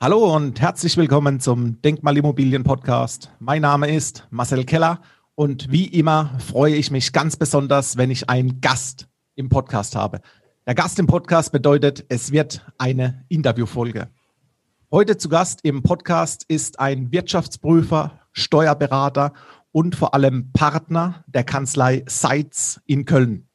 Hallo und herzlich willkommen zum Denkmalimmobilien Podcast. Mein Name ist Marcel Keller und wie immer freue ich mich ganz besonders, wenn ich einen Gast im Podcast habe. Der Gast im Podcast bedeutet, es wird eine Interviewfolge. Heute zu Gast im Podcast ist ein Wirtschaftsprüfer, Steuerberater und vor allem Partner der Kanzlei Seitz in Köln.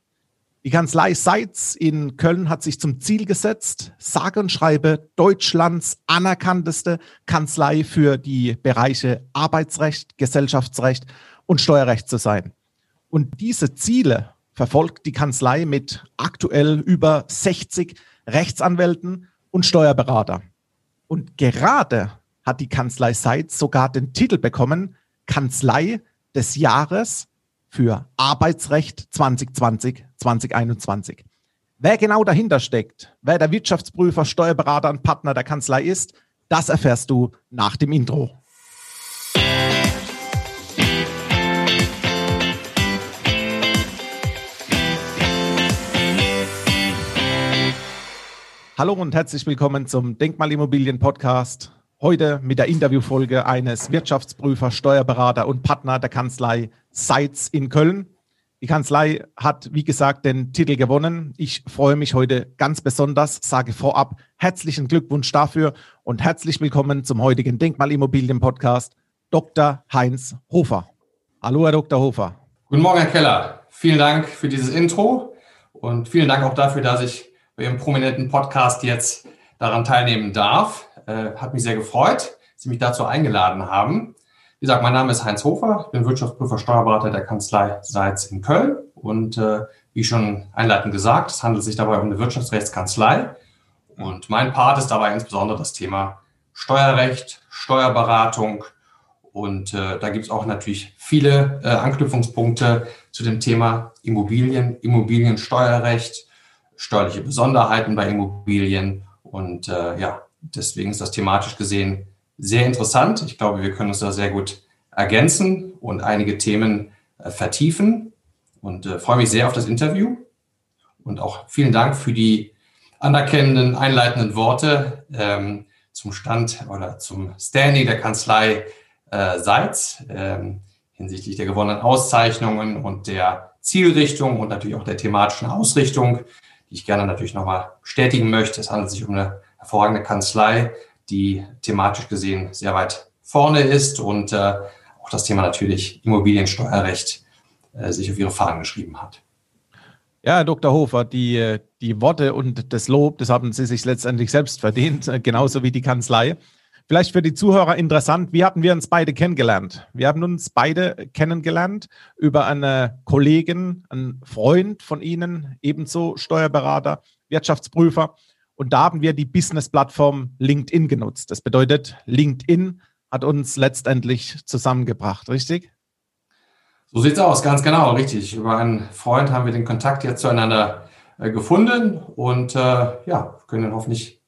Die Kanzlei Seitz in Köln hat sich zum Ziel gesetzt, sage und schreibe Deutschlands anerkannteste Kanzlei für die Bereiche Arbeitsrecht, Gesellschaftsrecht und Steuerrecht zu sein. Und diese Ziele verfolgt die Kanzlei mit aktuell über 60 Rechtsanwälten und Steuerberater. Und gerade hat die Kanzlei Seitz sogar den Titel bekommen, Kanzlei des Jahres für Arbeitsrecht 2020, 2021. Wer genau dahinter steckt, wer der Wirtschaftsprüfer, Steuerberater und Partner der Kanzlei ist, das erfährst du nach dem Intro. Hallo und herzlich willkommen zum Denkmalimmobilien Podcast. Heute mit der Interviewfolge eines Wirtschaftsprüfer, Steuerberater und Partner der Kanzlei Seitz in Köln. Die Kanzlei hat, wie gesagt, den Titel gewonnen. Ich freue mich heute ganz besonders, sage vorab herzlichen Glückwunsch dafür und herzlich willkommen zum heutigen Denkmalimmobilien-Podcast, Dr. Heinz Hofer. Hallo, Herr Dr. Hofer. Guten Morgen, Herr Keller. Vielen Dank für dieses Intro und vielen Dank auch dafür, dass ich bei Ihrem prominenten Podcast jetzt daran teilnehmen darf. Äh, hat mich sehr gefreut, dass Sie mich dazu eingeladen haben. Wie gesagt, mein Name ist Heinz Hofer, ich bin Wirtschaftsprüfer Steuerberater der Kanzlei Seitz in Köln. Und äh, wie schon einleitend gesagt, es handelt sich dabei um eine Wirtschaftsrechtskanzlei. Und mein Part ist dabei insbesondere das Thema Steuerrecht, Steuerberatung. Und äh, da gibt es auch natürlich viele äh, Anknüpfungspunkte zu dem Thema Immobilien, Immobiliensteuerrecht, steuerliche Besonderheiten bei Immobilien. Und äh, ja, Deswegen ist das thematisch gesehen sehr interessant. Ich glaube, wir können uns da sehr gut ergänzen und einige Themen äh, vertiefen und äh, freue mich sehr auf das Interview. Und auch vielen Dank für die anerkennenden, einleitenden Worte ähm, zum Stand oder zum Standing der Kanzlei äh, Seitz ähm, hinsichtlich der gewonnenen Auszeichnungen und der Zielrichtung und natürlich auch der thematischen Ausrichtung, die ich gerne natürlich nochmal bestätigen möchte. Es handelt sich um eine hervorragende Kanzlei, die thematisch gesehen sehr weit vorne ist und äh, auch das Thema natürlich Immobiliensteuerrecht äh, sich auf ihre Fahnen geschrieben hat. Ja, Dr. Hofer, die, die Worte und das Lob, das haben Sie sich letztendlich selbst verdient, äh, genauso wie die Kanzlei. Vielleicht für die Zuhörer interessant, wie hatten wir uns beide kennengelernt? Wir haben uns beide kennengelernt über eine Kollegin, einen Freund von Ihnen, ebenso Steuerberater, Wirtschaftsprüfer. Und da haben wir die Business-Plattform LinkedIn genutzt. Das bedeutet, LinkedIn hat uns letztendlich zusammengebracht, richtig? So sieht es aus, ganz genau, richtig. Über einen Freund haben wir den Kontakt jetzt zueinander äh, gefunden und äh, ja, können ihn hoffentlich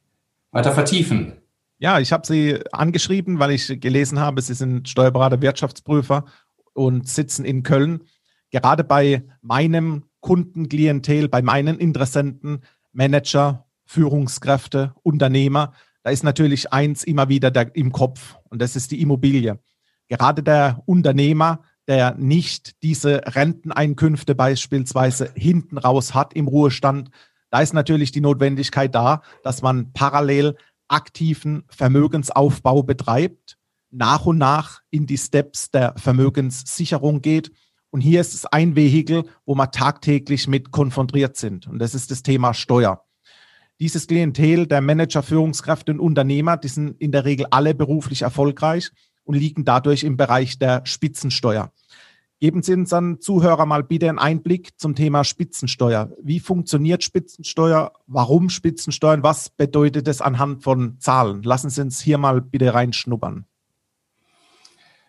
weiter vertiefen. Ja, ich habe Sie angeschrieben, weil ich gelesen habe, Sie sind Steuerberater, Wirtschaftsprüfer und sitzen in Köln. Gerade bei meinem Kundenklientel, bei meinen Interessenten, Manager, Führungskräfte, Unternehmer, da ist natürlich eins immer wieder der, im Kopf und das ist die Immobilie. Gerade der Unternehmer, der nicht diese Renteneinkünfte beispielsweise hinten raus hat im Ruhestand, da ist natürlich die Notwendigkeit da, dass man parallel aktiven Vermögensaufbau betreibt, nach und nach in die Steps der Vermögenssicherung geht. Und hier ist es ein Vehikel, wo wir tagtäglich mit konfrontiert sind. Und das ist das Thema Steuer dieses Klientel der Manager, Führungskräfte und Unternehmer, die sind in der Regel alle beruflich erfolgreich und liegen dadurch im Bereich der Spitzensteuer. Geben Sie unseren Zuhörer mal bitte einen Einblick zum Thema Spitzensteuer. Wie funktioniert Spitzensteuer? Warum Spitzensteuern? Was bedeutet es anhand von Zahlen? Lassen Sie uns hier mal bitte reinschnuppern.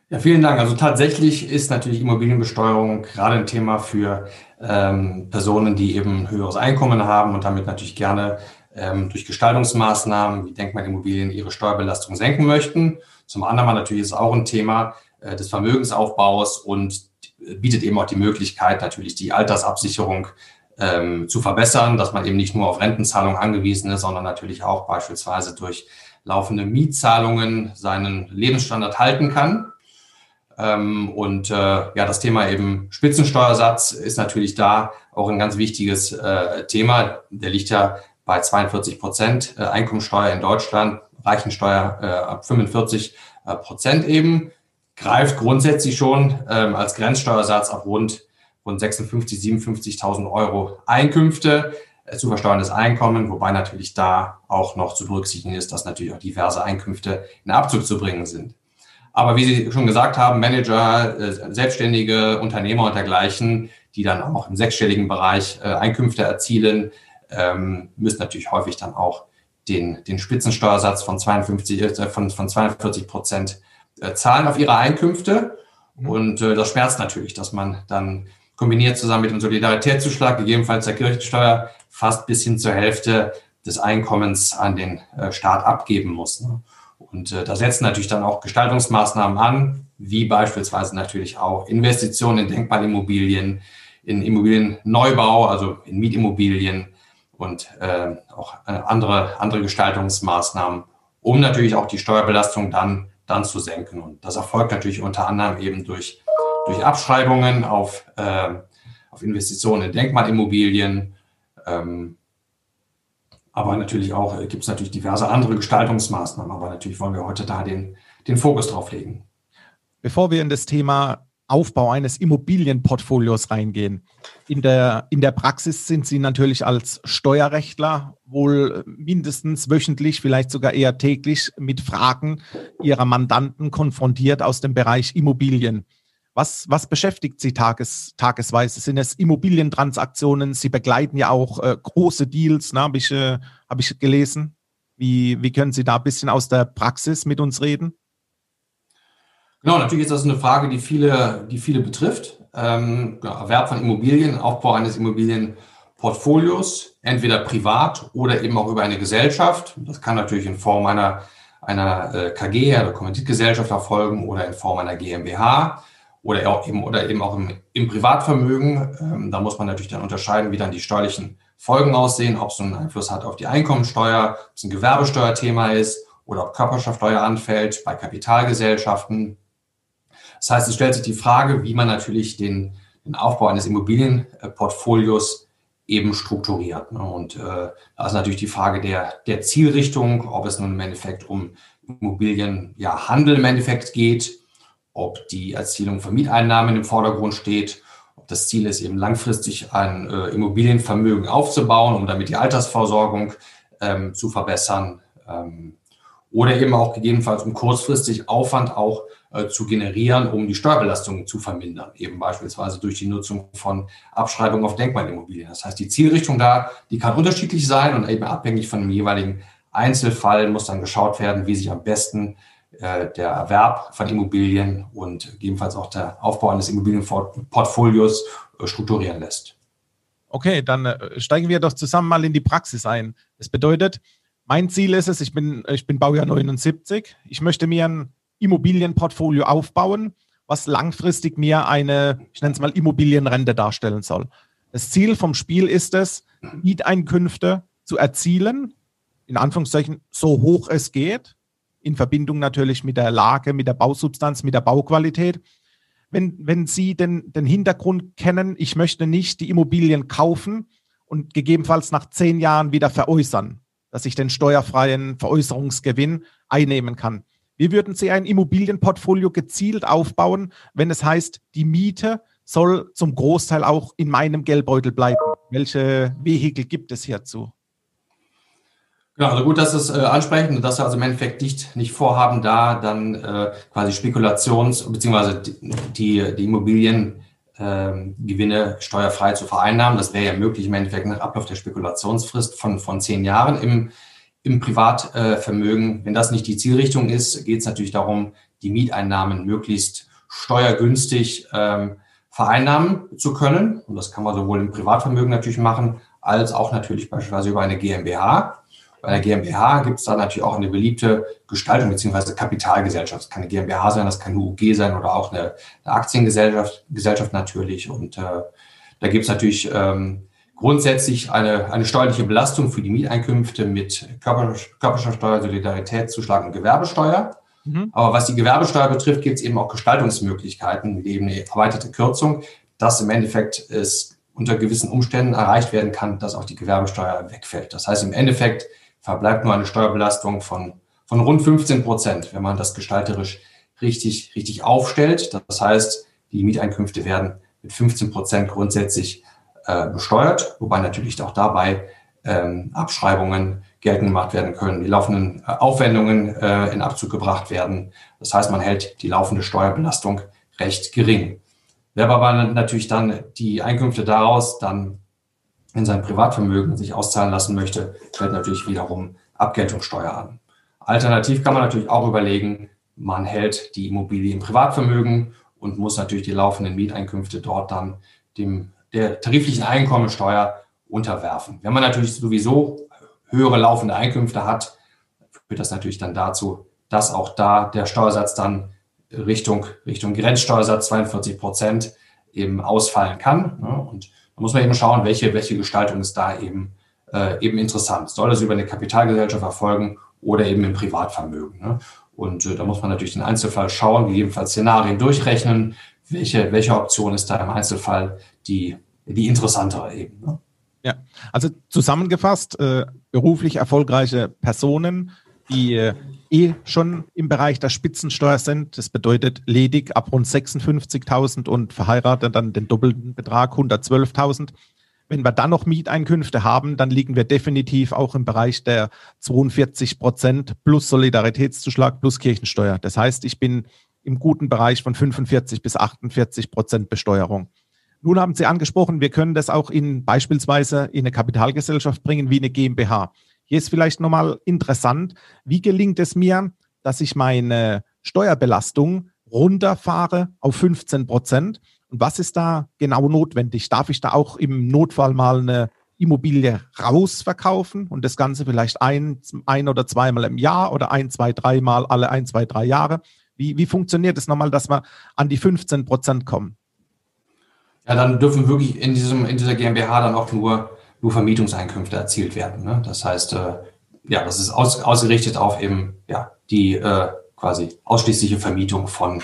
Ja, vielen Dank. Also tatsächlich ist natürlich Immobilienbesteuerung gerade ein Thema für ähm, Personen, die eben höheres Einkommen haben und damit natürlich gerne ähm, durch Gestaltungsmaßnahmen wie Denkmalimmobilien ihre Steuerbelastung senken möchten. Zum anderen natürlich ist es auch ein Thema äh, des Vermögensaufbaus und bietet eben auch die Möglichkeit, natürlich die Altersabsicherung ähm, zu verbessern, dass man eben nicht nur auf Rentenzahlungen angewiesen ist, sondern natürlich auch beispielsweise durch laufende Mietzahlungen seinen Lebensstandard halten kann. Ähm, und äh, ja, das Thema eben Spitzensteuersatz ist natürlich da auch ein ganz wichtiges äh, Thema. Der liegt ja bei 42 Prozent äh, Einkommensteuer in Deutschland, Reichensteuer äh, ab 45 äh, Prozent eben, greift grundsätzlich schon ähm, als Grenzsteuersatz auf rund, rund 56, 57.000 Euro Einkünfte äh, zu versteuerndes Einkommen, wobei natürlich da auch noch zu berücksichtigen ist, dass natürlich auch diverse Einkünfte in Abzug zu bringen sind. Aber wie Sie schon gesagt haben, Manager, Selbstständige, Unternehmer und dergleichen, die dann auch im sechsstelligen Bereich Einkünfte erzielen, ähm, müssen natürlich häufig dann auch den, den Spitzensteuersatz von 52, äh, von, von 42 Prozent zahlen auf ihre Einkünfte. Mhm. Und das schmerzt natürlich, dass man dann kombiniert zusammen mit dem Solidaritätszuschlag, gegebenenfalls der Kirchensteuer, fast bis hin zur Hälfte des Einkommens an den Staat abgeben muss. Ne? Und äh, da setzen natürlich dann auch Gestaltungsmaßnahmen an, wie beispielsweise natürlich auch Investitionen in Denkmalimmobilien, in Immobilienneubau, also in Mietimmobilien und äh, auch andere, andere Gestaltungsmaßnahmen, um natürlich auch die Steuerbelastung dann, dann zu senken. Und das erfolgt natürlich unter anderem eben durch, durch Abschreibungen auf, äh, auf Investitionen in Denkmalimmobilien, ähm, aber natürlich auch äh, gibt es natürlich diverse andere Gestaltungsmaßnahmen. Aber natürlich wollen wir heute da den, den Fokus drauf legen. Bevor wir in das Thema Aufbau eines Immobilienportfolios reingehen. In der, in der Praxis sind Sie natürlich als Steuerrechtler wohl mindestens wöchentlich, vielleicht sogar eher täglich mit Fragen Ihrer Mandanten konfrontiert aus dem Bereich Immobilien. Was, was beschäftigt Sie tages, tagesweise? Sind es Immobilientransaktionen? Sie begleiten ja auch äh, große Deals, ne, habe ich, äh, hab ich gelesen. Wie, wie können Sie da ein bisschen aus der Praxis mit uns reden? Genau, natürlich ist das eine Frage, die viele, die viele betrifft. Ähm, Erwerb von Immobilien, Aufbau eines Immobilienportfolios, entweder privat oder eben auch über eine Gesellschaft. Das kann natürlich in Form einer, einer äh, KG, einer Kommanditgesellschaft erfolgen oder in Form einer GmbH oder auch eben, oder eben auch im, im Privatvermögen. Ähm, da muss man natürlich dann unterscheiden, wie dann die steuerlichen Folgen aussehen, ob es einen Einfluss hat auf die Einkommensteuer, ob es ein Gewerbesteuerthema ist oder ob Körperschaftsteuer anfällt bei Kapitalgesellschaften. Das heißt, es stellt sich die Frage, wie man natürlich den, den Aufbau eines Immobilienportfolios eben strukturiert. Ne? Und äh, da ist natürlich die Frage der, der Zielrichtung, ob es nun im Endeffekt um Immobilienhandel ja, im Endeffekt geht ob die Erzielung von Mieteinnahmen im Vordergrund steht, ob das Ziel ist, eben langfristig ein äh, Immobilienvermögen aufzubauen, um damit die Altersvorsorgung ähm, zu verbessern ähm, oder eben auch gegebenenfalls um kurzfristig Aufwand auch zu generieren, um die Steuerbelastung zu vermindern, eben beispielsweise durch die Nutzung von Abschreibungen auf Denkmalimmobilien. Das heißt, die Zielrichtung da, die kann unterschiedlich sein und eben abhängig von dem jeweiligen Einzelfall muss dann geschaut werden, wie sich am besten äh, der Erwerb von Immobilien und gegebenenfalls auch der Aufbau eines Immobilienportfolios äh, strukturieren lässt. Okay, dann äh, steigen wir doch zusammen mal in die Praxis ein. Das bedeutet, mein Ziel ist es, ich bin, ich bin Baujahr 79, ich möchte mir ein Immobilienportfolio aufbauen, was langfristig mir eine, ich nenne es mal Immobilienrente darstellen soll. Das Ziel vom Spiel ist es, Mieteinkünfte zu erzielen, in Anführungszeichen so hoch es geht, in Verbindung natürlich mit der Lage, mit der Bausubstanz, mit der Bauqualität. Wenn, wenn Sie den, den Hintergrund kennen, ich möchte nicht die Immobilien kaufen und gegebenenfalls nach zehn Jahren wieder veräußern, dass ich den steuerfreien Veräußerungsgewinn einnehmen kann. Wie würden Sie ein Immobilienportfolio gezielt aufbauen, wenn es heißt, die Miete soll zum Großteil auch in meinem Geldbeutel bleiben? Welche Vehikel gibt es hierzu? Genau, also gut, dass es äh, ansprechen, dass wir also im Endeffekt nicht, nicht vorhaben, da dann äh, quasi Spekulations- bzw. die, die Immobiliengewinne ähm, steuerfrei zu vereinnahmen. Das wäre ja möglich im Endeffekt nach Ablauf der Spekulationsfrist von, von zehn Jahren im, im Privatvermögen. Wenn das nicht die Zielrichtung ist, geht es natürlich darum, die Mieteinnahmen möglichst steuergünstig ähm, vereinnahmen zu können. Und das kann man sowohl im Privatvermögen natürlich machen, als auch natürlich beispielsweise über eine GmbH. Bei der GmbH gibt es da natürlich auch eine beliebte Gestaltung beziehungsweise Kapitalgesellschaft. Das kann eine GmbH sein, das kann eine UG sein oder auch eine, eine Aktiengesellschaft Gesellschaft natürlich. Und äh, da gibt es natürlich ähm, grundsätzlich eine, eine steuerliche Belastung für die Mieteinkünfte mit Körper, Körperschaftsteuer, Solidaritätszuschlag und Gewerbesteuer. Mhm. Aber was die Gewerbesteuer betrifft, gibt es eben auch Gestaltungsmöglichkeiten, eben eine erweiterte Kürzung, dass im Endeffekt es unter gewissen Umständen erreicht werden kann, dass auch die Gewerbesteuer wegfällt. Das heißt, im Endeffekt verbleibt nur eine Steuerbelastung von, von rund 15 Prozent, wenn man das gestalterisch richtig, richtig aufstellt. Das heißt, die Mieteinkünfte werden mit 15 Prozent grundsätzlich äh, besteuert, wobei natürlich auch dabei ähm, Abschreibungen geltend gemacht werden können, die laufenden äh, Aufwendungen äh, in Abzug gebracht werden. Das heißt, man hält die laufende Steuerbelastung recht gering. Wer aber natürlich dann die Einkünfte daraus dann in sein Privatvermögen sich auszahlen lassen möchte, fällt natürlich wiederum Abgeltungssteuer an. Alternativ kann man natürlich auch überlegen, man hält die Immobilie im Privatvermögen und muss natürlich die laufenden Mieteinkünfte dort dann dem, der tariflichen Einkommensteuer unterwerfen. Wenn man natürlich sowieso höhere laufende Einkünfte hat, führt das natürlich dann dazu, dass auch da der Steuersatz dann Richtung, Richtung Grenzsteuersatz 42 Prozent eben ausfallen kann. Ne? Und da muss man eben schauen, welche, welche Gestaltung ist da eben, äh, eben interessant. Soll das über eine Kapitalgesellschaft erfolgen oder eben im Privatvermögen? Ne? Und äh, da muss man natürlich den Einzelfall schauen, gegebenenfalls Szenarien durchrechnen, welche, welche Option ist da im Einzelfall die, die interessantere eben. Ne? Ja, also zusammengefasst, äh, beruflich erfolgreiche Personen, die äh, eh schon im Bereich der Spitzensteuer sind. Das bedeutet ledig ab rund 56.000 und verheiratet dann den doppelten Betrag 112.000. Wenn wir dann noch Mieteinkünfte haben, dann liegen wir definitiv auch im Bereich der 42 Prozent plus Solidaritätszuschlag plus Kirchensteuer. Das heißt, ich bin im guten Bereich von 45 bis 48 Prozent Besteuerung. Nun haben Sie angesprochen, wir können das auch in beispielsweise in eine Kapitalgesellschaft bringen wie eine GmbH. Hier ist vielleicht nochmal interessant, wie gelingt es mir, dass ich meine Steuerbelastung runterfahre auf 15 Prozent? Und was ist da genau notwendig? Darf ich da auch im Notfall mal eine Immobilie rausverkaufen und das Ganze vielleicht ein, ein oder zweimal im Jahr oder ein, zwei, dreimal alle ein, zwei, drei Jahre? Wie, wie funktioniert es nochmal, dass wir an die 15 Prozent kommen? Ja, dann dürfen wirklich in, diesem, in dieser GmbH dann auch nur nur Vermietungseinkünfte erzielt werden. Ne? Das heißt, äh, ja, das ist aus, ausgerichtet auf eben ja, die äh, quasi ausschließliche Vermietung von,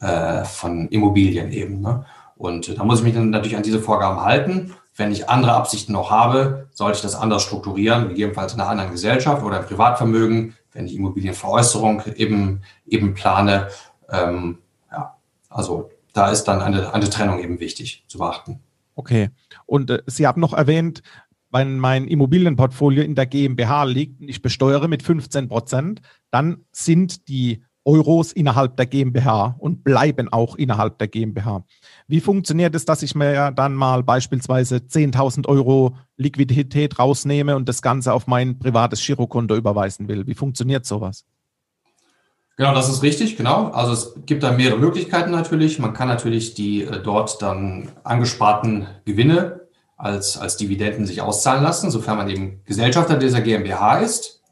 äh, von Immobilien eben. Ne? Und äh, da muss ich mich dann natürlich an diese Vorgaben halten. Wenn ich andere Absichten noch habe, sollte ich das anders strukturieren, gegebenenfalls in einer anderen Gesellschaft oder im Privatvermögen, wenn ich Immobilienveräußerung eben, eben plane. Ähm, ja, also da ist dann eine, eine Trennung eben wichtig zu beachten. Okay. Und äh, Sie haben noch erwähnt, wenn mein Immobilienportfolio in der GmbH liegt und ich besteuere mit 15 Prozent, dann sind die Euros innerhalb der GmbH und bleiben auch innerhalb der GmbH. Wie funktioniert es, dass ich mir dann mal beispielsweise 10.000 Euro Liquidität rausnehme und das Ganze auf mein privates Girokonto überweisen will? Wie funktioniert sowas? Genau, das ist richtig, genau. Also es gibt da mehrere Möglichkeiten natürlich. Man kann natürlich die äh, dort dann angesparten Gewinne als, als Dividenden sich auszahlen lassen, sofern man eben Gesellschafter dieser GmbH ist.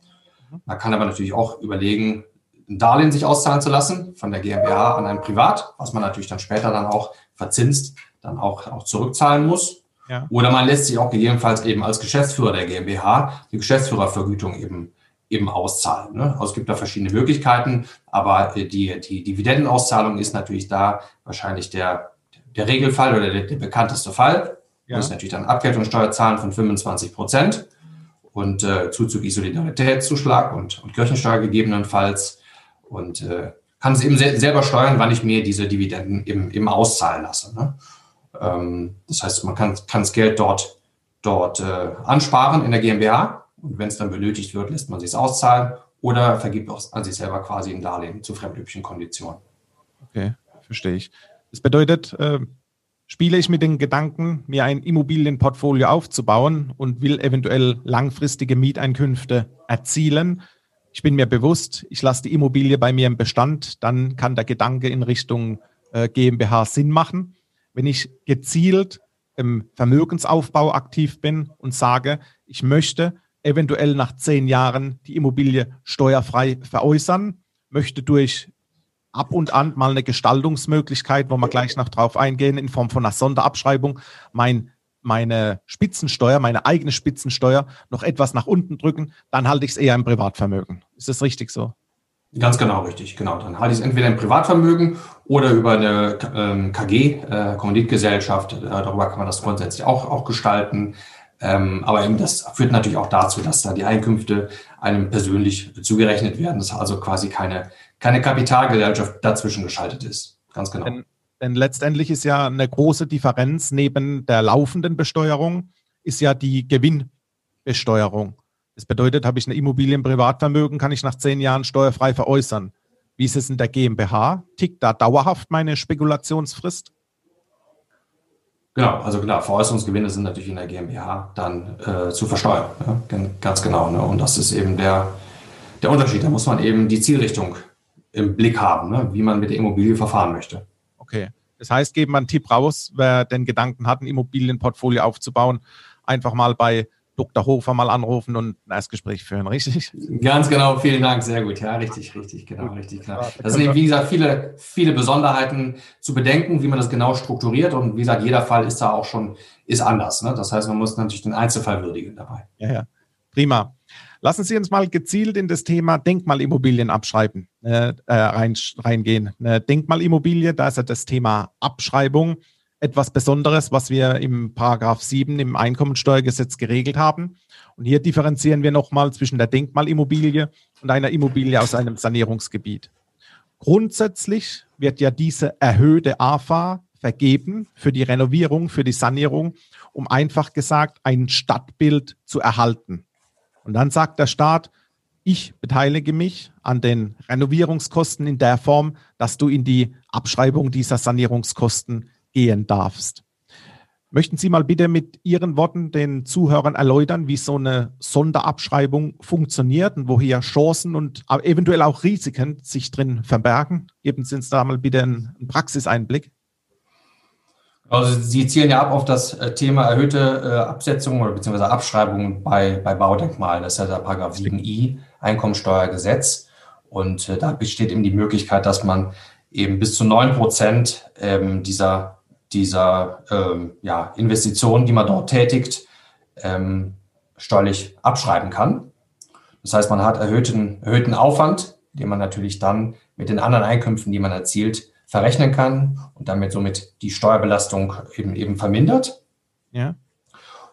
Man kann aber natürlich auch überlegen, ein Darlehen sich auszahlen zu lassen von der GmbH an ein Privat, was man natürlich dann später dann auch verzinst, dann auch, auch zurückzahlen muss. Ja. Oder man lässt sich auch gegebenenfalls eben als Geschäftsführer der GmbH die Geschäftsführervergütung eben eben auszahlen. Ne? Also es gibt da verschiedene Möglichkeiten, aber die, die Dividendenauszahlung ist natürlich da wahrscheinlich der, der Regelfall oder der, der bekannteste Fall. Ja. Man muss natürlich dann Abgeltungssteuer zahlen von 25 Prozent und äh, zuzüglich Solidaritätszuschlag und, und Kirchensteuer gegebenenfalls und äh, kann es eben se selber steuern, wann ich mir diese Dividenden eben, eben auszahlen lasse. Ne? Ähm, das heißt, man kann, kann das Geld dort, dort äh, ansparen in der GmbH und wenn es dann benötigt wird, lässt man sich es auszahlen oder vergibt auch an sich selber quasi ein Darlehen zu fremdüblichen Konditionen. Okay, verstehe ich. Das bedeutet, äh, spiele ich mit den Gedanken, mir ein Immobilienportfolio aufzubauen und will eventuell langfristige Mieteinkünfte erzielen. Ich bin mir bewusst, ich lasse die Immobilie bei mir im Bestand, dann kann der Gedanke in Richtung äh, GmbH Sinn machen. Wenn ich gezielt im Vermögensaufbau aktiv bin und sage, ich möchte eventuell nach zehn Jahren die Immobilie steuerfrei veräußern, möchte durch ab und an mal eine Gestaltungsmöglichkeit, wo wir gleich noch drauf eingehen, in Form von einer Sonderabschreibung, mein meine Spitzensteuer, meine eigene Spitzensteuer noch etwas nach unten drücken, dann halte ich es eher im Privatvermögen. Ist das richtig so? Ganz genau richtig, genau. Dann halte ich es entweder im Privatvermögen oder über eine ähm, KG, äh, Kommanditgesellschaft. Äh, darüber kann man das grundsätzlich auch, auch gestalten. Ähm, aber eben das führt natürlich auch dazu, dass da die Einkünfte einem persönlich zugerechnet werden, dass also quasi keine, keine Kapitalgesellschaft dazwischen geschaltet ist. Ganz genau. Denn, denn letztendlich ist ja eine große Differenz neben der laufenden Besteuerung, ist ja die Gewinnbesteuerung. Das bedeutet, habe ich eine Immobilie im Privatvermögen, kann ich nach zehn Jahren steuerfrei veräußern. Wie ist es in der GmbH? Tickt da dauerhaft meine Spekulationsfrist? Genau, also genau, Veräußerungsgewinne sind natürlich in der GmbH dann äh, zu versteuern. Ja? Ganz genau. Ne? Und das ist eben der, der Unterschied. Da muss man eben die Zielrichtung im Blick haben, ne? wie man mit der Immobilie verfahren möchte. Okay. Das heißt, geben wir einen Tipp raus, wer den Gedanken hat, ein Immobilienportfolio aufzubauen, einfach mal bei Dr. Hofer mal anrufen und ein Erstgespräch führen, richtig? Ganz genau, vielen Dank, sehr gut. Ja, richtig, richtig, genau, richtig, genau. Das sind eben, wie gesagt, viele, viele Besonderheiten zu bedenken, wie man das genau strukturiert und wie gesagt, jeder Fall ist da auch schon, ist anders. Ne? Das heißt, man muss natürlich den Einzelfall würdigen dabei. Ja, ja. Prima. Lassen Sie uns mal gezielt in das Thema Denkmalimmobilien abschreiben, äh, rein, reingehen. Eine Denkmalimmobilie, da ist ja das Thema Abschreibung etwas Besonderes, was wir im Paragraph 7 im Einkommensteuergesetz geregelt haben. Und hier differenzieren wir nochmal zwischen der Denkmalimmobilie und einer Immobilie aus einem Sanierungsgebiet. Grundsätzlich wird ja diese erhöhte AFA vergeben für die Renovierung, für die Sanierung, um einfach gesagt ein Stadtbild zu erhalten. Und dann sagt der Staat, ich beteilige mich an den Renovierungskosten in der Form, dass du in die Abschreibung dieser Sanierungskosten gehen darfst. Möchten Sie mal bitte mit Ihren Worten den Zuhörern erläutern, wie so eine Sonderabschreibung funktioniert und wo hier Chancen und eventuell auch Risiken sich drin verbergen? Geben Sie uns da mal bitte einen Praxiseinblick. Also Sie zielen ja ab auf das äh, Thema erhöhte äh, Absetzungen oder beziehungsweise Abschreibungen bei, bei Baudenkmalen. Das ist ja der Paragraph 7i Einkommensteuergesetz. Und äh, da besteht eben die Möglichkeit, dass man eben bis zu neun Prozent ähm, dieser dieser ähm, ja, Investitionen, die man dort tätigt, ähm, steuerlich abschreiben kann. Das heißt, man hat erhöhten, erhöhten Aufwand, den man natürlich dann mit den anderen Einkünften, die man erzielt, verrechnen kann und damit somit die Steuerbelastung eben, eben vermindert. Ja.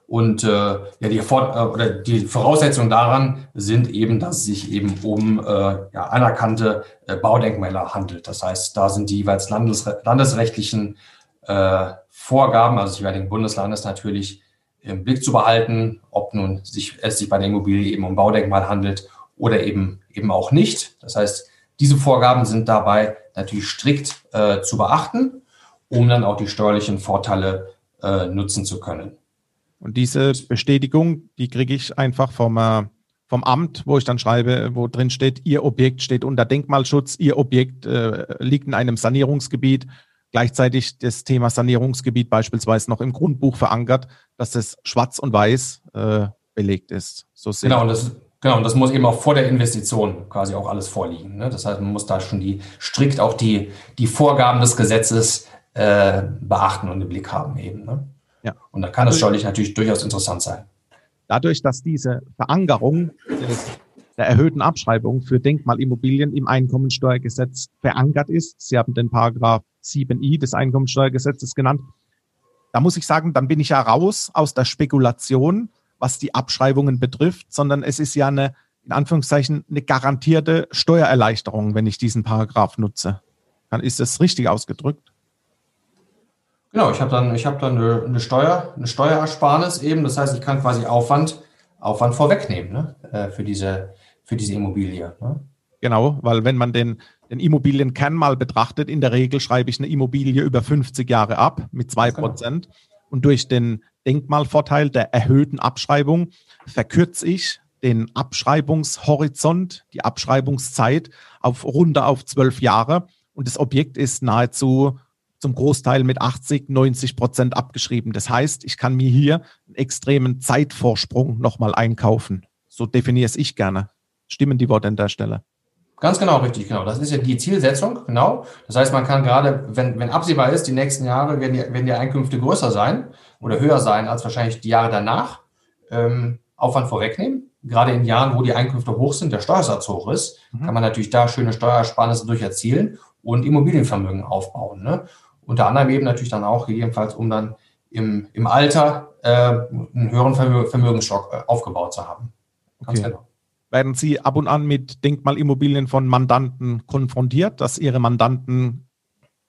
Und äh, ja, die, Vor äh, oder die Voraussetzungen daran sind eben, dass es sich eben um äh, ja, anerkannte äh, Baudenkmäler handelt. Das heißt, da sind die jeweils landesre landesrechtlichen äh, Vorgaben, also jeweiligen Bundeslandes natürlich im Blick zu behalten, ob nun sich, es sich bei der Immobilie eben um Baudenkmal handelt oder eben, eben auch nicht. Das heißt, diese Vorgaben sind dabei natürlich strikt äh, zu beachten, um dann auch die steuerlichen Vorteile äh, nutzen zu können. Und diese Bestätigung, die kriege ich einfach vom, äh, vom Amt, wo ich dann schreibe, wo drin steht, Ihr Objekt steht unter Denkmalschutz, Ihr Objekt äh, liegt in einem Sanierungsgebiet gleichzeitig das Thema Sanierungsgebiet beispielsweise noch im Grundbuch verankert, dass es schwarz und weiß äh, belegt ist. So genau, und das, genau, und das muss eben auch vor der Investition quasi auch alles vorliegen. Ne? Das heißt, man muss da schon die strikt auch die, die Vorgaben des Gesetzes äh, beachten und im Blick haben eben. Ne? Ja. Und da kann es steuerlich natürlich durchaus interessant sein. Dadurch, dass diese Verankerung des der erhöhten Abschreibung für Denkmalimmobilien im Einkommensteuergesetz verankert ist. Sie haben den Paragraph 7i des Einkommensteuergesetzes genannt. Da muss ich sagen, dann bin ich ja raus aus der Spekulation, was die Abschreibungen betrifft, sondern es ist ja eine, in Anführungszeichen, eine garantierte Steuererleichterung, wenn ich diesen Paragraph nutze. Dann ist das richtig ausgedrückt? Genau, ich habe dann, ich habe dann eine, eine, Steuer, eine Steuerersparnis eben. Das heißt, ich kann quasi Aufwand, Aufwand vorwegnehmen ne, äh, für diese, für diese Immobilie. Ne? Genau, weil wenn man den, den Immobilienkern mal betrachtet, in der Regel schreibe ich eine Immobilie über 50 Jahre ab mit zwei genau. Prozent. Genau. Und durch den Denkmalvorteil der erhöhten Abschreibung verkürze ich den Abschreibungshorizont, die Abschreibungszeit auf runter auf zwölf Jahre. Und das Objekt ist nahezu zum Großteil mit 80, 90 Prozent abgeschrieben. Das heißt, ich kann mir hier einen extremen Zeitvorsprung nochmal einkaufen. So definiere es ich gerne. Stimmen die Worte an der Stelle? Ganz genau, richtig, genau. Das ist ja die Zielsetzung, genau. Das heißt, man kann gerade, wenn, wenn absehbar ist, die nächsten Jahre werden die, werden die Einkünfte größer sein oder höher sein als wahrscheinlich die Jahre danach, ähm, Aufwand vorwegnehmen. Gerade in Jahren, wo die Einkünfte hoch sind, der Steuersatz hoch ist, mhm. kann man natürlich da schöne Steuersparnisse durch erzielen und Immobilienvermögen aufbauen. Ne? Unter anderem eben natürlich dann auch gegebenenfalls, um dann im, im Alter äh, einen höheren Vermögensstock äh, aufgebaut zu haben. Ganz okay. genau werden Sie ab und an mit Denkmalimmobilien von Mandanten konfrontiert, dass Ihre Mandanten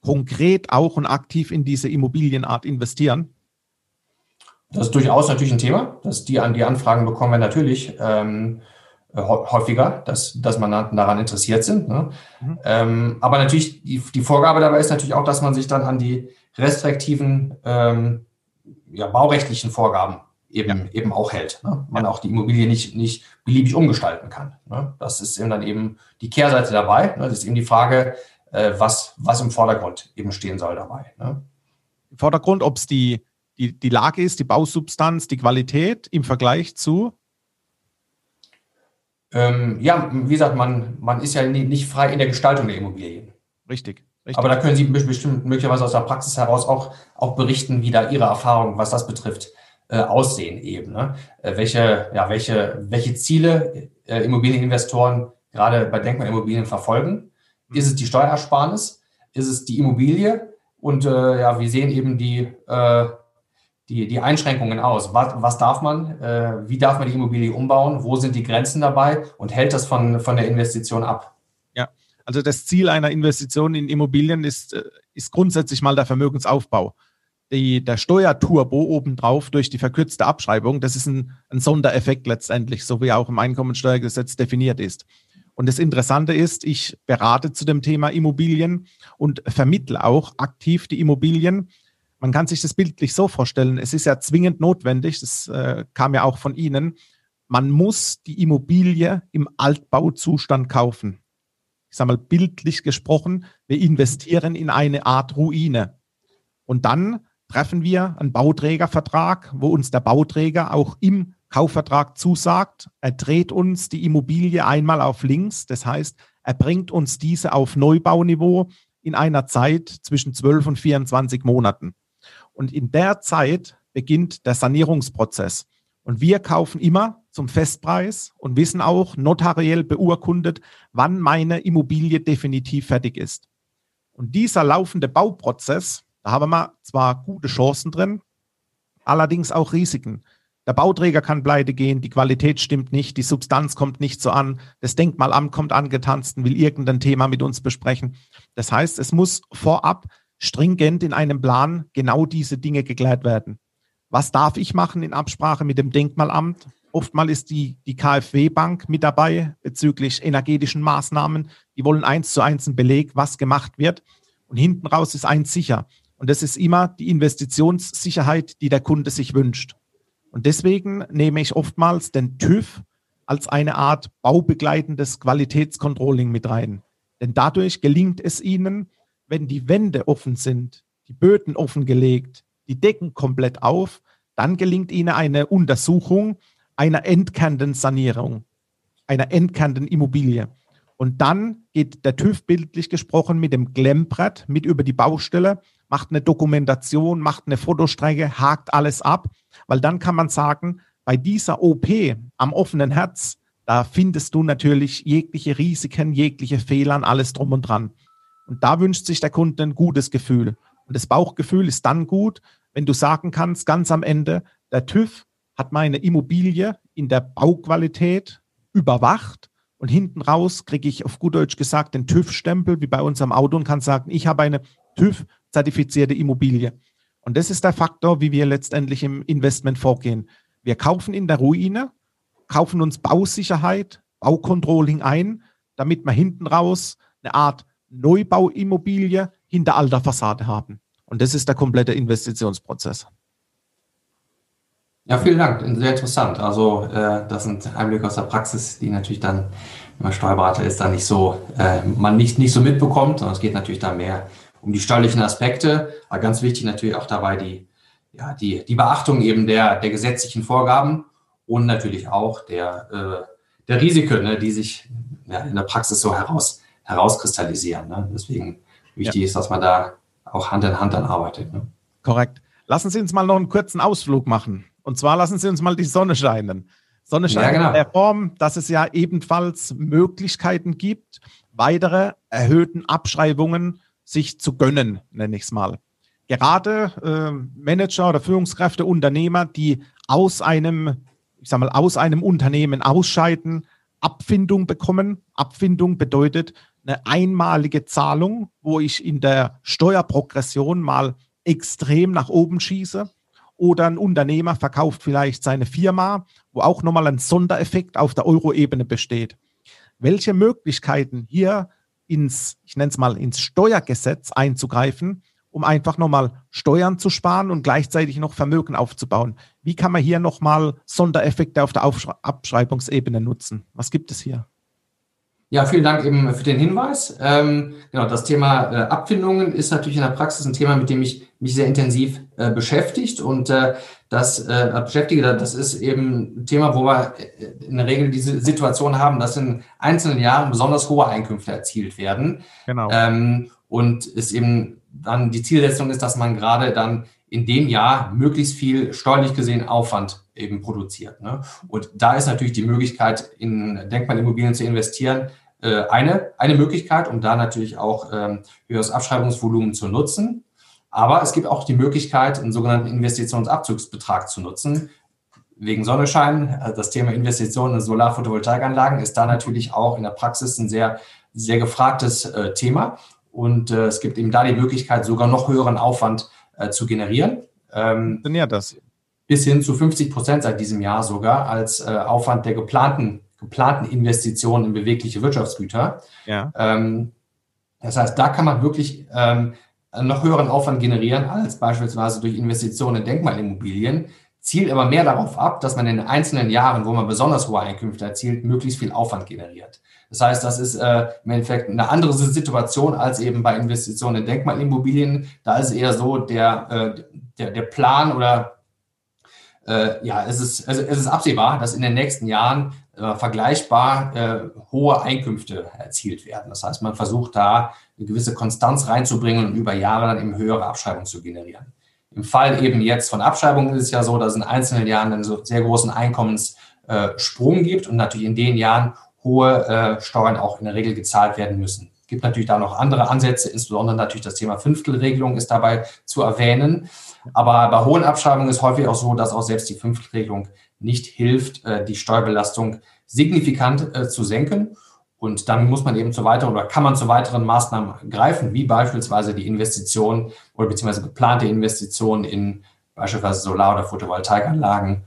konkret auch und aktiv in diese Immobilienart investieren? Das ist durchaus natürlich ein Thema, dass die an die Anfragen bekommen wir natürlich ähm, häufiger, dass, dass Mandanten daran interessiert sind. Ne? Mhm. Ähm, aber natürlich, die, die Vorgabe dabei ist natürlich auch, dass man sich dann an die restriktiven ähm, ja, baurechtlichen Vorgaben eben, ja. eben auch hält. Ne? Man ja. auch die Immobilie nicht, nicht beliebig umgestalten kann. Ne? Das ist eben dann eben die Kehrseite dabei. Ne? Das ist eben die Frage, äh, was, was im Vordergrund eben stehen soll dabei. Ne? Im Vordergrund, ob es die, die, die Lage ist, die Bausubstanz, die Qualität im Vergleich zu? Ähm, ja, wie gesagt, man, man ist ja nicht frei in der Gestaltung der Immobilien. Richtig. Richtig. Aber da können Sie bestimmt möglicherweise aus der Praxis heraus auch, auch berichten, wie da Ihre Erfahrungen, was das betrifft, äh, aussehen eben. Ne? Äh, welche, ja, welche, welche Ziele äh, Immobilieninvestoren gerade bei Denkmalimmobilien verfolgen? Ist es die Steuersparnis? Ist es die Immobilie? Und äh, ja, wie sehen eben die, äh, die, die Einschränkungen aus? Was, was darf man? Äh, wie darf man die Immobilie umbauen? Wo sind die Grenzen dabei? Und hält das von, von der Investition ab? Ja, also das Ziel einer Investition in Immobilien ist, äh, ist grundsätzlich mal der Vermögensaufbau die, der Steuerturbo obendrauf durch die verkürzte Abschreibung, das ist ein, ein Sondereffekt letztendlich, so wie auch im Einkommensteuergesetz definiert ist. Und das Interessante ist, ich berate zu dem Thema Immobilien und vermittle auch aktiv die Immobilien. Man kann sich das bildlich so vorstellen, es ist ja zwingend notwendig, das äh, kam ja auch von Ihnen, man muss die Immobilie im Altbauzustand kaufen. Ich sage mal bildlich gesprochen, wir investieren in eine Art Ruine. Und dann treffen wir einen Bauträgervertrag, wo uns der Bauträger auch im Kaufvertrag zusagt, er dreht uns die Immobilie einmal auf links, das heißt, er bringt uns diese auf Neubauniveau in einer Zeit zwischen 12 und 24 Monaten. Und in der Zeit beginnt der Sanierungsprozess. Und wir kaufen immer zum Festpreis und wissen auch notariell beurkundet, wann meine Immobilie definitiv fertig ist. Und dieser laufende Bauprozess da haben wir zwar gute Chancen drin, allerdings auch Risiken. Der Bauträger kann pleite gehen, die Qualität stimmt nicht, die Substanz kommt nicht so an, das Denkmalamt kommt angetanzt und will irgendein Thema mit uns besprechen. Das heißt, es muss vorab stringent in einem Plan genau diese Dinge geklärt werden. Was darf ich machen in Absprache mit dem Denkmalamt? Oftmal ist die, die KfW-Bank mit dabei bezüglich energetischen Maßnahmen. Die wollen eins zu eins einen Beleg, was gemacht wird. Und hinten raus ist eins sicher. Und das ist immer die Investitionssicherheit, die der Kunde sich wünscht. Und deswegen nehme ich oftmals den TÜV als eine Art baubegleitendes Qualitätscontrolling mit rein. Denn dadurch gelingt es Ihnen, wenn die Wände offen sind, die Böden offengelegt, die Decken komplett auf, dann gelingt Ihnen eine Untersuchung einer entkernten Sanierung, einer entkernten Immobilie. Und dann geht der TÜV bildlich gesprochen mit dem Glemmbrett mit über die Baustelle macht eine Dokumentation, macht eine Fotostrecke, hakt alles ab, weil dann kann man sagen, bei dieser OP am offenen Herz, da findest du natürlich jegliche Risiken, jegliche Fehler, alles drum und dran. Und da wünscht sich der Kunde ein gutes Gefühl. Und das Bauchgefühl ist dann gut, wenn du sagen kannst, ganz am Ende, der TÜV hat meine Immobilie in der Bauqualität überwacht und hinten raus kriege ich auf gut Deutsch gesagt den TÜV-Stempel, wie bei unserem Auto und kann sagen, ich habe eine TÜV zertifizierte Immobilie. Und das ist der Faktor, wie wir letztendlich im Investment vorgehen. Wir kaufen in der Ruine, kaufen uns Bausicherheit, Baucontrolling ein, damit wir hinten raus eine Art Neubauimmobilie hinter alter Fassade haben. Und das ist der komplette Investitionsprozess. Ja, vielen Dank. Sehr interessant. Also äh, das sind Einblicke aus der Praxis, die natürlich dann, wenn man Steuerberater ist, dann nicht so, äh, man nicht, nicht so mitbekommt. Und es geht natürlich da mehr um die steuerlichen Aspekte, aber ganz wichtig natürlich auch dabei die, ja, die, die Beachtung eben der, der gesetzlichen Vorgaben und natürlich auch der, äh, der Risiken, ne, die sich ja, in der Praxis so heraus, herauskristallisieren. Ne? Deswegen wichtig ja. ist, dass man da auch Hand in Hand dann arbeitet. Ne? Korrekt. Lassen Sie uns mal noch einen kurzen Ausflug machen. Und zwar lassen Sie uns mal die Sonne scheinen. Sonne scheinen ja, genau. in der Form, dass es ja ebenfalls Möglichkeiten gibt, weitere erhöhten Abschreibungen sich zu gönnen, nenne ich es mal. Gerade äh, Manager oder Führungskräfte, Unternehmer, die aus einem, ich sag mal, aus einem Unternehmen ausscheiden, Abfindung bekommen. Abfindung bedeutet eine einmalige Zahlung, wo ich in der Steuerprogression mal extrem nach oben schieße. Oder ein Unternehmer verkauft vielleicht seine Firma, wo auch nochmal ein Sondereffekt auf der Euro-Ebene besteht. Welche Möglichkeiten hier ins, ich nenne es mal, ins Steuergesetz einzugreifen, um einfach nochmal Steuern zu sparen und gleichzeitig noch Vermögen aufzubauen. Wie kann man hier nochmal Sondereffekte auf der Abschreibungsebene nutzen? Was gibt es hier? Ja, vielen Dank eben für den Hinweis. Ähm, genau, das Thema äh, Abfindungen ist natürlich in der Praxis ein Thema, mit dem ich mich sehr intensiv äh, beschäftigt und äh, das äh, beschäftige, das ist eben ein Thema, wo wir äh, in der Regel diese Situation haben, dass in einzelnen Jahren besonders hohe Einkünfte erzielt werden. Genau. Ähm, und es eben dann die Zielsetzung ist, dass man gerade dann in dem Jahr möglichst viel steuerlich gesehen Aufwand eben produziert. Ne? Und da ist natürlich die Möglichkeit, in Denkmalimmobilien zu investieren, äh, eine, eine Möglichkeit, um da natürlich auch ähm, höheres Abschreibungsvolumen zu nutzen. Aber es gibt auch die Möglichkeit, einen sogenannten Investitionsabzugsbetrag zu nutzen. Wegen Sonnenschein, äh, das Thema Investitionen in Solarphotovoltaikanlagen ist da natürlich auch in der Praxis ein sehr, sehr gefragtes äh, Thema. Und äh, es gibt eben da die Möglichkeit, sogar noch höheren Aufwand äh, zu generieren. Ähm, ja, das. Bis hin zu 50 Prozent seit diesem Jahr sogar als äh, Aufwand der geplanten, geplanten Investitionen in bewegliche Wirtschaftsgüter. Ja. Ähm, das heißt, da kann man wirklich ähm, noch höheren Aufwand generieren als beispielsweise durch Investitionen in Denkmalimmobilien, zielt aber mehr darauf ab, dass man in einzelnen Jahren, wo man besonders hohe Einkünfte erzielt, möglichst viel Aufwand generiert. Das heißt, das ist äh, im Endeffekt eine andere Situation als eben bei Investitionen in Denkmalimmobilien. Da ist eher so der, äh, der, der Plan oder äh, ja, es ist, also es ist absehbar, dass in den nächsten Jahren äh, vergleichbar äh, hohe Einkünfte erzielt werden. Das heißt, man versucht da eine gewisse Konstanz reinzubringen und über Jahre dann eben höhere Abschreibungen zu generieren. Im Fall eben jetzt von Abschreibungen ist es ja so, dass es in einzelnen Jahren einen so sehr großen Einkommenssprung gibt und natürlich in den Jahren hohe äh, Steuern auch in der Regel gezahlt werden müssen. Es gibt natürlich da noch andere Ansätze, insbesondere natürlich das Thema Fünftelregelung ist dabei zu erwähnen. Aber bei hohen Abschreibungen ist häufig auch so, dass auch selbst die Fünftelregelung nicht hilft, äh, die Steuerbelastung signifikant äh, zu senken. Und dann muss man eben zu weiteren oder kann man zu weiteren Maßnahmen greifen, wie beispielsweise die Investition oder beziehungsweise geplante Investition in beispielsweise Solar- oder Photovoltaikanlagen,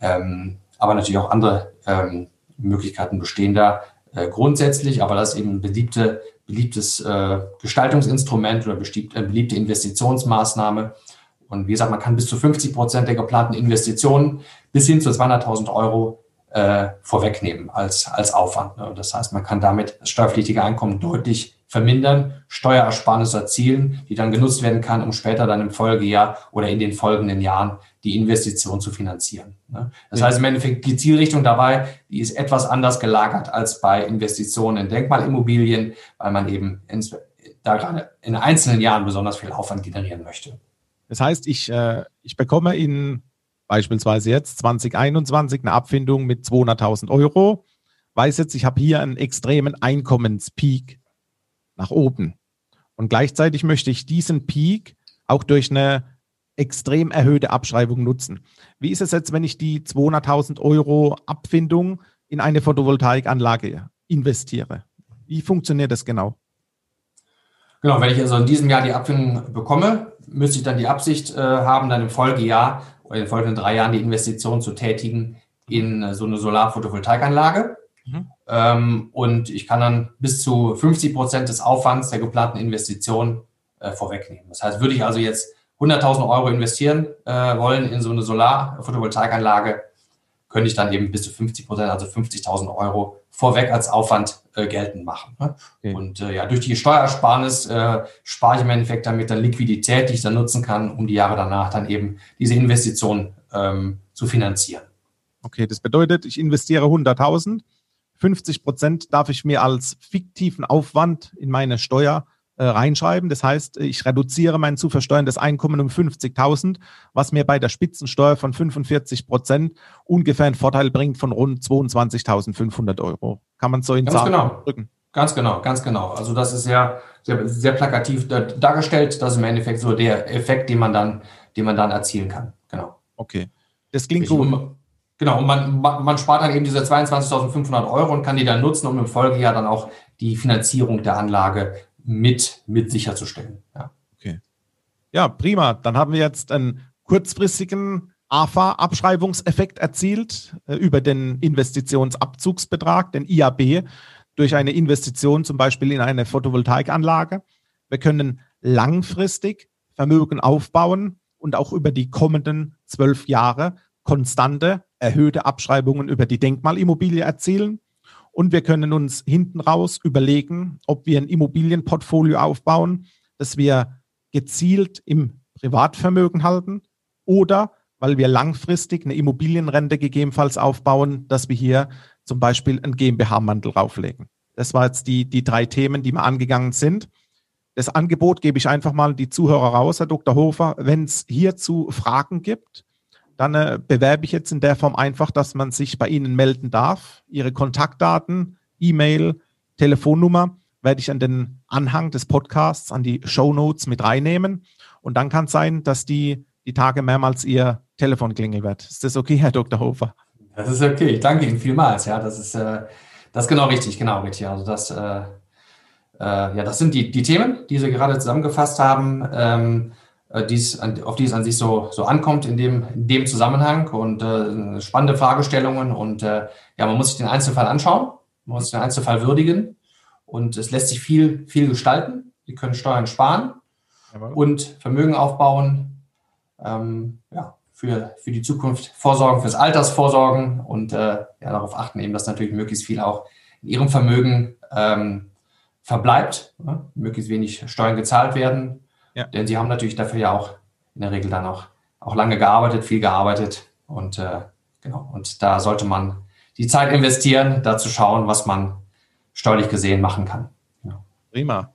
ähm, aber natürlich auch andere ähm, Möglichkeiten bestehen da äh, grundsätzlich, aber das ist eben ein beliebte, beliebtes äh, Gestaltungsinstrument oder beliebte, äh, beliebte Investitionsmaßnahme. Und wie gesagt, man kann bis zu 50 Prozent der geplanten Investitionen bis hin zu 200.000 Euro äh, vorwegnehmen als, als Aufwand. Ne? Das heißt, man kann damit das steuerpflichtige Einkommen deutlich vermindern, Steuerersparnisse erzielen, die dann genutzt werden kann, um später dann im Folgejahr oder in den folgenden Jahren die Investition zu finanzieren. Ne? Das heißt im Endeffekt, die Zielrichtung dabei, die ist etwas anders gelagert als bei Investitionen in Denkmalimmobilien, weil man eben da gerade in einzelnen Jahren besonders viel Aufwand generieren möchte. Das heißt, ich, äh, ich bekomme in beispielsweise jetzt 2021 eine Abfindung mit 200.000 Euro, weiß jetzt, ich habe hier einen extremen Einkommenspeak nach oben. Und gleichzeitig möchte ich diesen Peak auch durch eine extrem erhöhte Abschreibung nutzen. Wie ist es jetzt, wenn ich die 200.000 Euro Abfindung in eine Photovoltaikanlage investiere? Wie funktioniert das genau? Genau, wenn ich also in diesem Jahr die Abfindung bekomme, müsste ich dann die Absicht äh, haben, dann im Folgejahr oder in den folgenden drei Jahren die Investition zu tätigen in äh, so eine Solar-Photovoltaikanlage. Mhm. Ähm, und ich kann dann bis zu 50 Prozent des Aufwands der geplanten Investition äh, vorwegnehmen. Das heißt, würde ich also jetzt 100.000 Euro investieren äh, wollen in so eine Solar-Photovoltaikanlage, könnte ich dann eben bis zu 50 Prozent, also 50.000 Euro vorweg als Aufwand äh, geltend machen. Ne? Okay. Und äh, ja, durch die Steuersparnis äh, spare ich im Endeffekt damit dann Liquidität, die ich dann nutzen kann, um die Jahre danach dann eben diese Investition ähm, zu finanzieren. Okay, das bedeutet, ich investiere 100.000 50 Prozent darf ich mir als fiktiven Aufwand in meine Steuer äh, reinschreiben. Das heißt, ich reduziere mein zu versteuerndes Einkommen um 50.000, was mir bei der Spitzensteuer von 45 Prozent ungefähr einen Vorteil bringt von rund 22.500 Euro. Kann man so in Ganz Zahlen genau. drücken? Ganz genau, ganz genau. Also das ist ja sehr, sehr plakativ dargestellt. Das ist im Endeffekt so der Effekt, den man dann, den man dann erzielen kann. Genau. Okay. Das klingt gut. Genau, und man, man spart dann eben diese 22.500 Euro und kann die dann nutzen, um im Folgejahr dann auch die Finanzierung der Anlage mit, mit sicherzustellen. Ja. Okay. Ja, prima. Dann haben wir jetzt einen kurzfristigen AFA-Abschreibungseffekt erzielt äh, über den Investitionsabzugsbetrag, den IAB, durch eine Investition zum Beispiel in eine Photovoltaikanlage. Wir können langfristig Vermögen aufbauen und auch über die kommenden zwölf Jahre konstante, erhöhte Abschreibungen über die Denkmalimmobilie erzielen. Und wir können uns hinten raus überlegen, ob wir ein Immobilienportfolio aufbauen, das wir gezielt im Privatvermögen halten oder weil wir langfristig eine Immobilienrente gegebenenfalls aufbauen, dass wir hier zum Beispiel einen GmbH-Mantel rauflegen. Das war jetzt die, die drei Themen, die wir angegangen sind. Das Angebot gebe ich einfach mal die Zuhörer raus, Herr Dr. Hofer. Wenn es hierzu Fragen gibt, dann äh, bewerbe ich jetzt in der Form einfach, dass man sich bei Ihnen melden darf. Ihre Kontaktdaten, E-Mail, Telefonnummer werde ich an den Anhang des Podcasts, an die Show Notes mit reinnehmen. Und dann kann es sein, dass die, die Tage mehrmals Ihr Telefon klingeln wird. Ist das okay, Herr Dr. Hofer? Das ist okay. Ich danke Ihnen vielmals. Ja, das ist, äh, das ist genau richtig. Genau richtig. Also das, äh, äh, ja, das sind die, die Themen, die Sie gerade zusammengefasst haben. Ähm, äh, dies, auf die es an sich so, so ankommt in dem, in dem Zusammenhang und äh, spannende Fragestellungen und äh, ja, man muss sich den Einzelfall anschauen, man muss den Einzelfall würdigen und es lässt sich viel, viel gestalten. Sie können Steuern sparen Jawohl. und Vermögen aufbauen, ähm, ja, für, für die Zukunft vorsorgen, fürs Alters vorsorgen und äh, ja, darauf achten eben, dass natürlich möglichst viel auch in ihrem Vermögen ähm, verbleibt, ne? möglichst wenig Steuern gezahlt werden ja. Denn sie haben natürlich dafür ja auch in der Regel dann auch, auch lange gearbeitet, viel gearbeitet. Und äh, genau, und da sollte man die Zeit investieren, da zu schauen, was man steuerlich gesehen machen kann. Ja. Prima.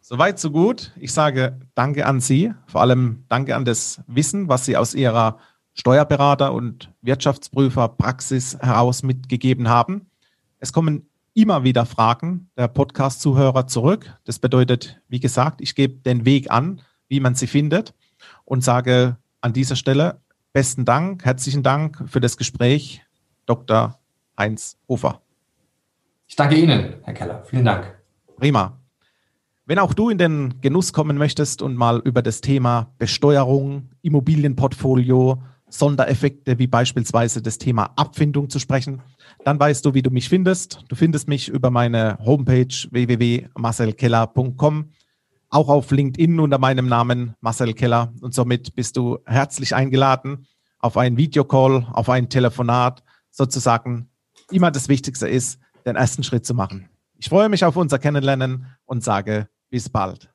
Soweit, so gut. Ich sage Danke an Sie, vor allem Danke an das Wissen, was Sie aus Ihrer Steuerberater- und Wirtschaftsprüferpraxis heraus mitgegeben haben. Es kommen immer wieder Fragen der Podcast-Zuhörer zurück. Das bedeutet, wie gesagt, ich gebe den Weg an, wie man sie findet und sage an dieser Stelle besten Dank, herzlichen Dank für das Gespräch, Dr. Heinz Hofer. Ich danke Ihnen, Herr Keller. Vielen Dank. Prima. Wenn auch du in den Genuss kommen möchtest und mal über das Thema Besteuerung, Immobilienportfolio, Sondereffekte wie beispielsweise das Thema Abfindung zu sprechen, dann weißt du, wie du mich findest. Du findest mich über meine Homepage www.marcelkeller.com, auch auf LinkedIn unter meinem Namen Marcel Keller. Und somit bist du herzlich eingeladen auf einen Videocall, auf ein Telefonat, sozusagen immer das Wichtigste ist, den ersten Schritt zu machen. Ich freue mich auf unser Kennenlernen und sage bis bald.